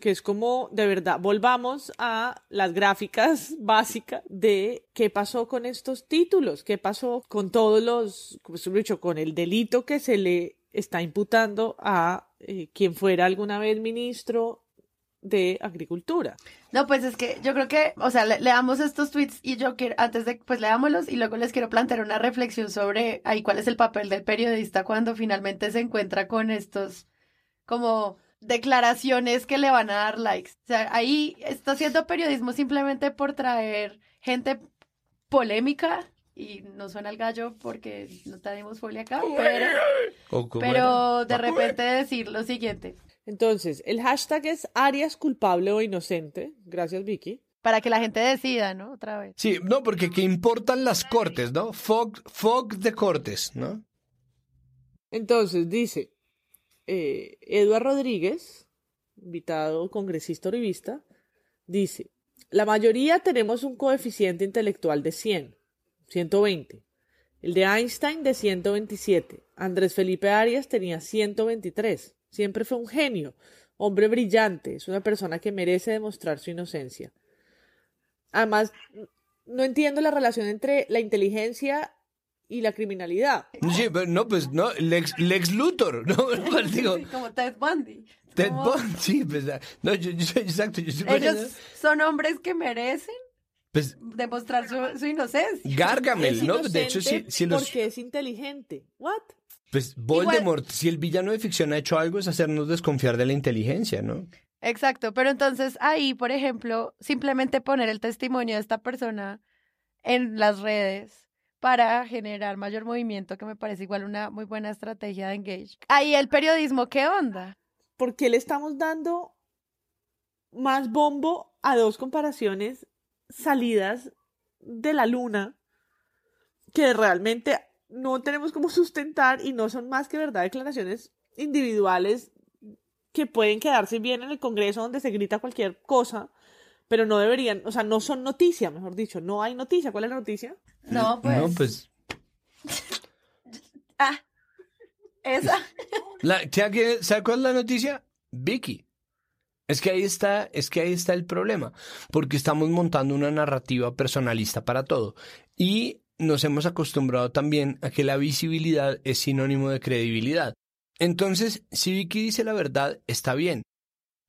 que es como de verdad volvamos a las gráficas básicas de qué pasó con estos títulos, qué pasó con todos los, como se dicho, con el delito que se le está imputando a eh, quien fuera alguna vez ministro de Agricultura. No, pues es que yo creo que, o sea, le- leamos estos tweets y yo quiero, antes de, pues leámoslos y luego les quiero plantear una reflexión sobre ahí cuál es el papel del periodista cuando finalmente se encuentra con estos como declaraciones que le van a dar likes. O sea, ahí está haciendo periodismo simplemente por traer gente polémica y no suena el gallo porque no tenemos folia acá, pero, de repente decir lo siguiente. Entonces, el hashtag es Arias culpable o inocente. Gracias, Vicky. Para que la gente decida, ¿no? Otra vez. Sí, no, porque que importan las cortes, ¿no? Fog, fog de cortes, ¿no? Entonces, dice eh, Rodríguez, invitado congresista revista, dice, la mayoría tenemos un coeficiente intelectual de 100, 120. El de Einstein de 127. Andrés Felipe Arias tenía 123. Siempre fue un genio, hombre brillante, es una persona que merece demostrar su inocencia. Además, no entiendo la relación entre la inteligencia y la criminalidad. Sí, pero no, pues no, Lex, Lex Luthor, ¿no? Pues digo, como Ted Bundy. Ted Como- Bundy, sí, pues, no, yo, yo soy exacto, yo Ellos son hombres que merecen pues, demostrar su, su inocencia. Gargamel, Es ¿no? De hecho, si, si los, Porque es inteligente. ¿What? pues Voldemort, si el villano de ficción ha hecho algo es hacernos desconfiar de la inteligencia, ¿no? Exacto, pero entonces ahí, por ejemplo, simplemente poner el testimonio de esta persona en las redes para generar mayor movimiento, que me parece igual una muy buena estrategia de engage. Ahí el periodismo, ¿qué onda? ¿Por qué le estamos dando más bombo a dos comparaciones salidas de la luna que realmente no tenemos cómo sustentar y no son más que verdad declaraciones individuales que pueden quedarse bien en el Congreso donde se grita cualquier cosa, pero no deberían, o sea, no son noticia, mejor dicho, no hay noticia. ¿Cuál es la noticia? No, pues. No, pues, Ah, esa. la, ¿sabe qué- sabe cuál es la noticia? Vicky. Es que ahí está, es que ahí está el problema, porque estamos montando una narrativa personalista para todo y nos hemos acostumbrado también a que la visibilidad es sinónimo de credibilidad. Entonces, si Vicky dice la verdad, está bien,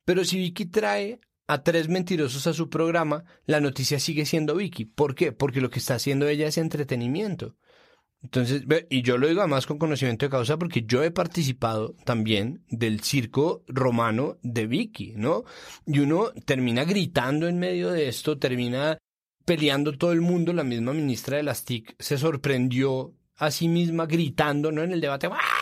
pero si Vicky trae a tres mentirosos a su programa, la noticia sigue siendo Vicky. ¿Por qué? Porque lo que está haciendo ella es entretenimiento. Entonces, y yo lo digo además con conocimiento de causa porque yo he participado también del circo romano de Vicky, ¿no? Y uno termina gritando en medio de esto, termina peleando todo el mundo. La misma ministra de las TIC se sorprendió a sí misma gritando, ¿no? En el debate, ¡ah!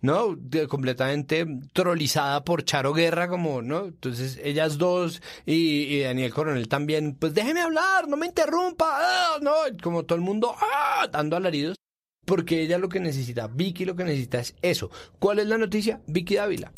¿No? Completamente trolizada por Charo Guerra, como, ¿no? Entonces, ellas dos y, y Daniel Coronel también, pues déjeme hablar, no me interrumpa, ¡ah! ¿no? Como todo el mundo, ¡ah! dando alaridos. Porque ella lo que necesita, Vicky lo que necesita es eso. ¿Cuál es la noticia? Vicky Dávila.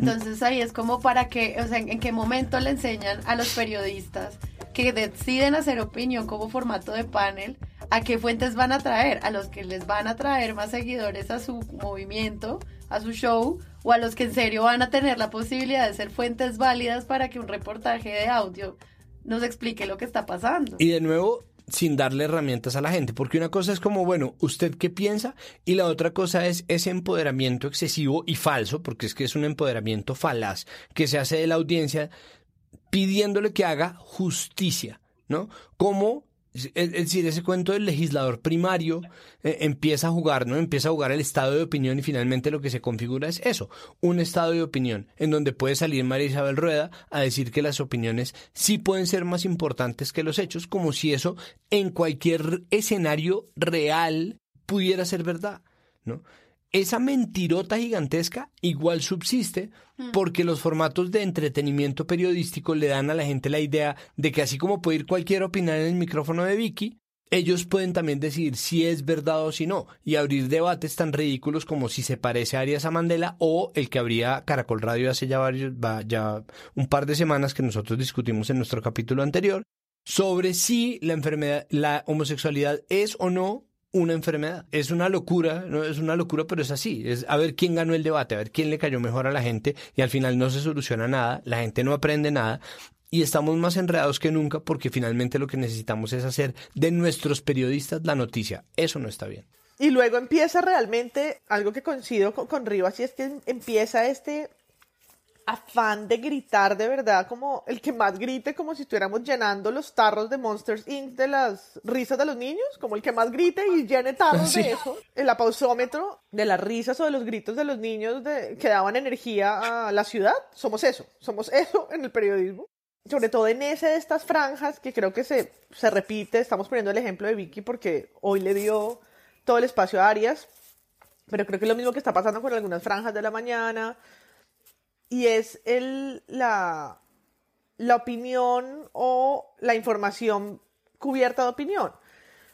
Entonces ahí es como para que, o sea, en, qué momento le enseñan a los periodistas que deciden hacer opinión como formato de panel, a qué fuentes van a traer, a los que les van a traer más seguidores a su movimiento, a su show, o a los que en serio van a tener la posibilidad de ser fuentes válidas para que un reportaje de audio nos explique lo que está pasando. Y de nuevo, sin darle herramientas a la gente, porque una cosa es como, bueno, ¿usted qué piensa? Y la otra cosa es ese empoderamiento excesivo y falso, porque es que es un empoderamiento falaz que se hace de la audiencia pidiéndole que haga justicia, ¿no? Como es decir, ese cuento del legislador primario eh, empieza a jugar, ¿no? Empieza a jugar el estado de opinión y finalmente lo que se configura es eso, un estado de opinión, en donde puede salir María Isabel Rueda a decir que las opiniones sí pueden ser más importantes que los hechos, como si eso en cualquier escenario real pudiera ser verdad, ¿no? Esa mentirota gigantesca igual subsiste porque los formatos de entretenimiento periodístico le dan a la gente la idea de que así como puede ir cualquier opinar en el micrófono de Vicky, ellos pueden también decir si es verdad o si no y abrir debates tan ridículos como si se parece a Arias a Mandela o el que habría Caracol Radio hace ya varios, va, ya un par de semanas que nosotros discutimos en nuestro capítulo anterior sobre si la enfermedad, la homosexualidad es o no una enfermedad. Es una locura, no es una locura, pero es así. Es a ver quién ganó el debate, a ver quién le cayó mejor a la gente y al final no se soluciona nada, la gente no aprende nada y estamos más enredados que nunca porque finalmente lo que necesitamos es hacer de nuestros periodistas la noticia. Eso no está bien. Y luego empieza realmente algo que coincido con, con Rivas y es que empieza este afán de gritar de verdad, como el que más grite, como si estuviéramos llenando los tarros de Monsters Inc. de las risas de los niños, como el que más grite y llene tarros Sí. de eso. El apausómetro de las risas o de los gritos de los niños de, que daban energía a la ciudad, somos eso, somos eso en el periodismo. Sobre todo en ese de estas franjas que creo que se, se repite, estamos poniendo el ejemplo de Vicky porque hoy le dio todo el espacio a Arias, pero creo que es lo mismo que está pasando con algunas franjas de la mañana, y es el, la, la opinión o la información cubierta de opinión.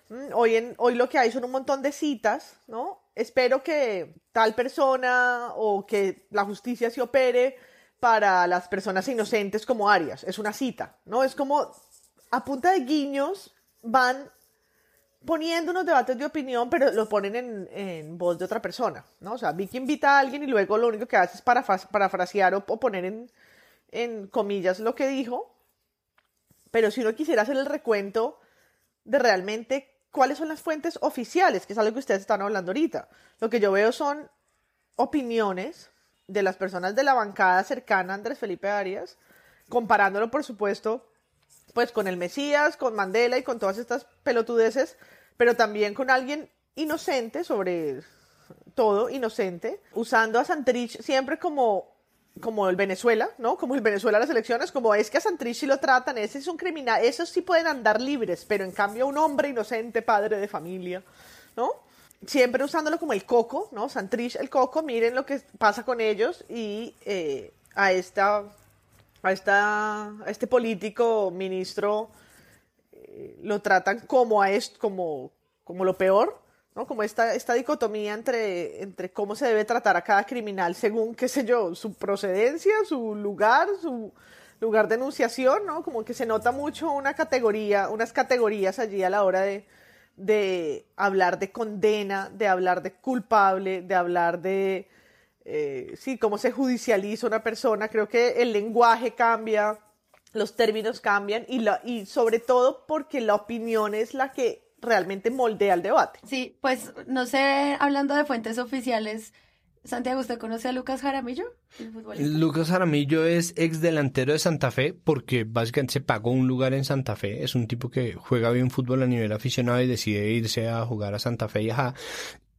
Mm, Hoy, hoy lo que hay son un montón de citas, ¿no? Espero que tal persona o que la justicia se opere para las personas inocentes como Arias. Es una cita, ¿no? Es como a punta de guiños van poniendo unos debates de opinión, pero lo ponen en, en voz de otra persona, ¿no? O sea, Vicky invita a alguien y luego lo único que hace es parafra- parafrasear o, o poner en, en comillas lo que dijo. Pero si uno quisiera hacer el recuento de realmente cuáles son las fuentes oficiales, que es algo que ustedes están hablando ahorita, lo que yo veo son opiniones de las personas de la bancada cercana a Andrés Felipe Arias, comparándolo, por supuesto, pues con el Mesías, con Mandela y con todas estas pelotudeces, pero también con alguien inocente sobre todo, inocente, usando a Santrich siempre como como el Venezuela, ¿no? Como el Venezuela las elecciones, como es que a Santrich sí lo tratan, ese es un criminal, esos sí pueden andar libres, pero en cambio un hombre inocente, padre de familia, ¿no? Siempre usándolo como el coco, ¿no? Santrich, el coco, miren lo que pasa con ellos y eh, a esta a, esta, a este político ministro lo tratan como a esto, como, como lo peor, ¿no? Como esta, esta dicotomía entre, entre cómo se debe tratar a cada criminal según, qué sé yo, su procedencia, su lugar, su lugar de enunciación, ¿no? Como que se nota mucho una categoría, unas categorías allí a la hora de, de hablar de condena, de hablar de culpable, de hablar de, eh, sí, cómo se judicializa una persona. Creo que el lenguaje cambia, los términos cambian y, la, y sobre todo porque la opinión es la que realmente moldea el debate. Sí, pues no sé, hablando de fuentes oficiales, Santiago, ¿usted conoce a Lucas Jaramillo? El futbolista. Lucas Jaramillo es ex delantero de Santa Fe porque básicamente se pagó un lugar en Santa Fe. Es un tipo que juega bien fútbol a nivel aficionado y decide irse a jugar a Santa Fe y ajá.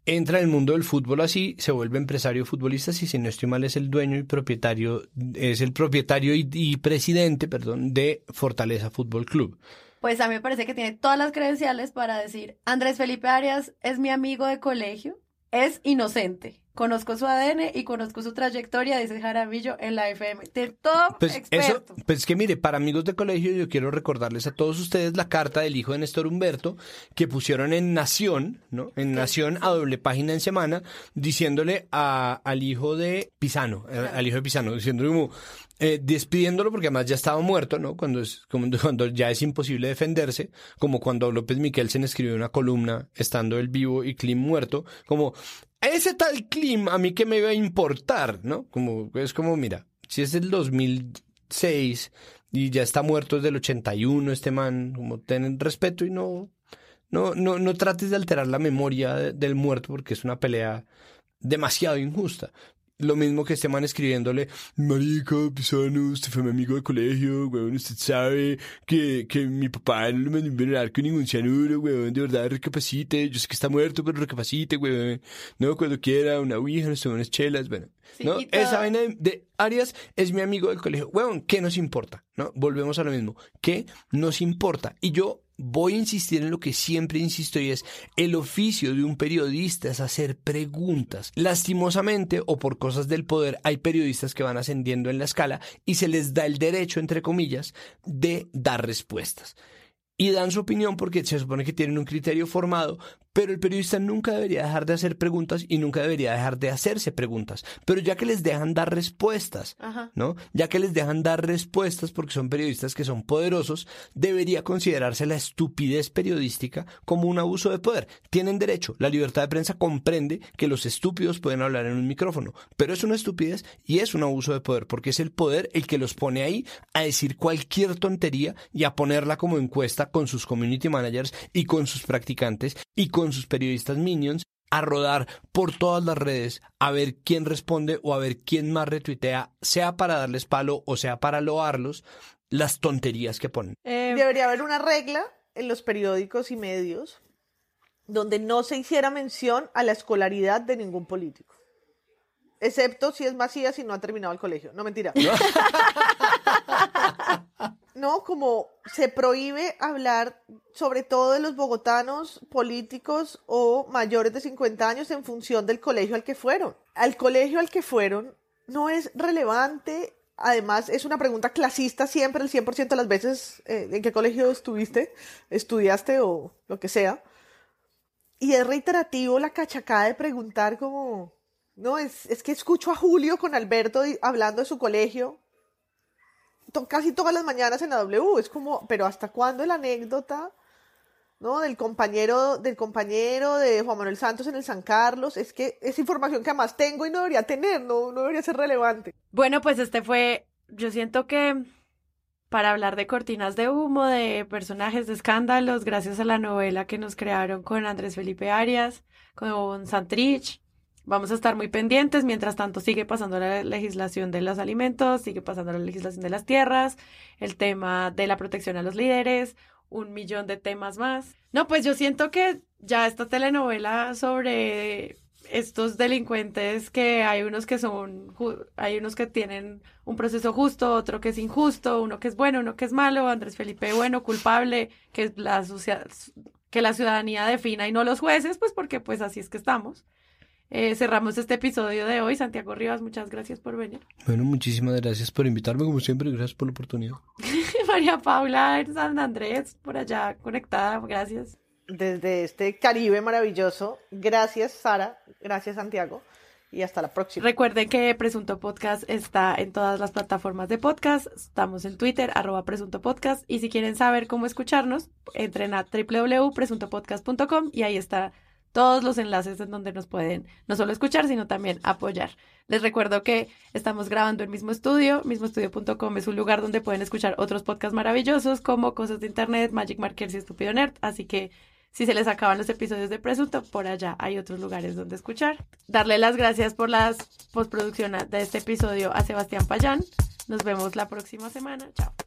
Entra en el mundo del fútbol así, se vuelve empresario futbolista, si si no estoy mal es el dueño y propietario, es el propietario y, y presidente, perdón, de Fortaleza Fútbol Club. Pues a mí me parece que tiene todas las credenciales para decir, Andrés Felipe Arias es mi amigo de colegio, es inocente. Conozco su ADN y conozco su trayectoria, dice Jaramillo en la FM. Tiene todo Pues experto. eso, pues que mire, para amigos de colegio yo quiero recordarles a todos ustedes la carta del hijo de Néstor Humberto que pusieron en Nación, ¿no? En Nación a doble página en semana, diciéndole a, al hijo de Pisano, eh, al hijo de Pisano, diciéndole como eh, despidiéndolo porque además ya estaba muerto, ¿no? Cuando es como cuando ya es imposible defenderse, como cuando López Miquelsen escribió una columna estando él vivo y Klim muerto, como ese tal Klim a mí que me va a importar, ¿no? Como es como mira, si es del 2006 y ya está muerto desde el 81 este man, como ten respeto y no no no no trates de alterar la memoria de- del muerto porque es una pelea demasiado injusta. Lo mismo que este man escribiéndole, marica, Pisano, usted fue mi amigo de colegio, weón, usted sabe que, que mi papá no me envenenar con ningún cianuro, weón, de verdad, recapacite, yo sé que está muerto, pero recapacite, weón, no, cuando quiera, una ouija, nos tomamos unas chelas, bueno, Esa vaina de, de Arias es mi amigo del colegio, weón, ¿qué nos importa? ¿No? Volvemos a lo mismo, ¿qué nos importa? Y yo voy a insistir en lo que siempre insisto y es el oficio de un periodista es hacer preguntas. Lastimosamente o por cosas del poder hay periodistas que van ascendiendo en la escala y se les da el derecho, entre comillas, de dar respuestas. Y dan su opinión porque se supone que tienen un criterio formado, pero el periodista nunca debería dejar de hacer preguntas y nunca debería dejar de hacerse preguntas. Pero ya que les dejan dar respuestas, Ajá. ¿no? Ya que les dejan dar respuestas porque son periodistas que son poderosos, debería considerarse la estupidez periodística como un abuso de poder. Tienen derecho. La libertad de prensa comprende que los estúpidos pueden hablar en un micrófono, pero es una estupidez y es un abuso de poder porque es el poder el que los pone ahí a decir cualquier tontería y a ponerla como encuesta con sus community managers y con sus practicantes y con sus periodistas minions a rodar por todas las redes a ver quién responde o a ver quién más retuitea, sea para darles palo o sea para loarlos, las tonterías que ponen. Eh, Debería haber una regla en los periódicos y medios donde no se hiciera mención a la escolaridad de ningún político. Excepto si es Macías y no ha terminado el colegio. No, mentira. No, como se prohíbe hablar sobre todo de los bogotanos políticos o mayores de 50 años en función del colegio al que fueron. Al colegio al que fueron no es relevante. Además, es una pregunta clasista siempre, el 100% de las veces, eh, ¿en qué colegio estuviste? ¿Estudiaste o lo que sea? Y es reiterativo la cachacada de preguntar como, no, es, es que escucho a Julio con Alberto hablando de su colegio casi todas las mañanas en la W. Es como, pero ¿hasta cuándo la anécdota? ¿No? Del compañero, del compañero de Juan Manuel Santos en el San Carlos. Es que es información que además tengo y no debería tener, no, no debería ser relevante. Bueno, pues este fue, yo siento que para hablar de cortinas de humo, de personajes de escándalos, gracias a la novela que nos crearon con Andrés Felipe Arias, con Santrich. Vamos a estar muy pendientes. Mientras tanto, sigue pasando la legislación de los alimentos, sigue pasando la legislación de las tierras, el tema de la protección a los líderes, un millón de temas más. No, pues yo siento que ya esta telenovela sobre estos delincuentes que hay unos que son, hay unos que tienen un proceso justo, otro que es injusto, uno que es bueno, uno que es malo, Andrés Felipe bueno, culpable, que la, que la ciudadanía defina y no los jueces, pues porque pues así es que estamos. Eh, cerramos este episodio de hoy. Santiago Rivas, muchas gracias por venir. Bueno, muchísimas gracias por invitarme, como siempre, gracias por la oportunidad. María Paula en San Andrés, por allá conectada, gracias. Desde este Caribe maravilloso. Gracias, Sara. Gracias, Santiago. Y hasta la próxima. Recuerden que Presunto Podcast está en todas las plataformas de podcast. Estamos en Twitter, arroba Presunto Podcast. Y si quieren saber cómo escucharnos, entren a www.presuntopodcast.com y ahí está todos los enlaces en donde nos pueden no solo escuchar, sino también apoyar. Les recuerdo que estamos grabando el mismo estudio. Mismoestudio.com es un lugar donde pueden escuchar otros podcasts maravillosos como Cosas de Internet, Magic Markers y Estúpido Nerd. Así que si se les acaban los episodios de Presunto, por allá hay otros lugares donde escuchar. Darle las gracias por la postproducción de este episodio a Sebastián Payán. Nos vemos la próxima semana. Chao.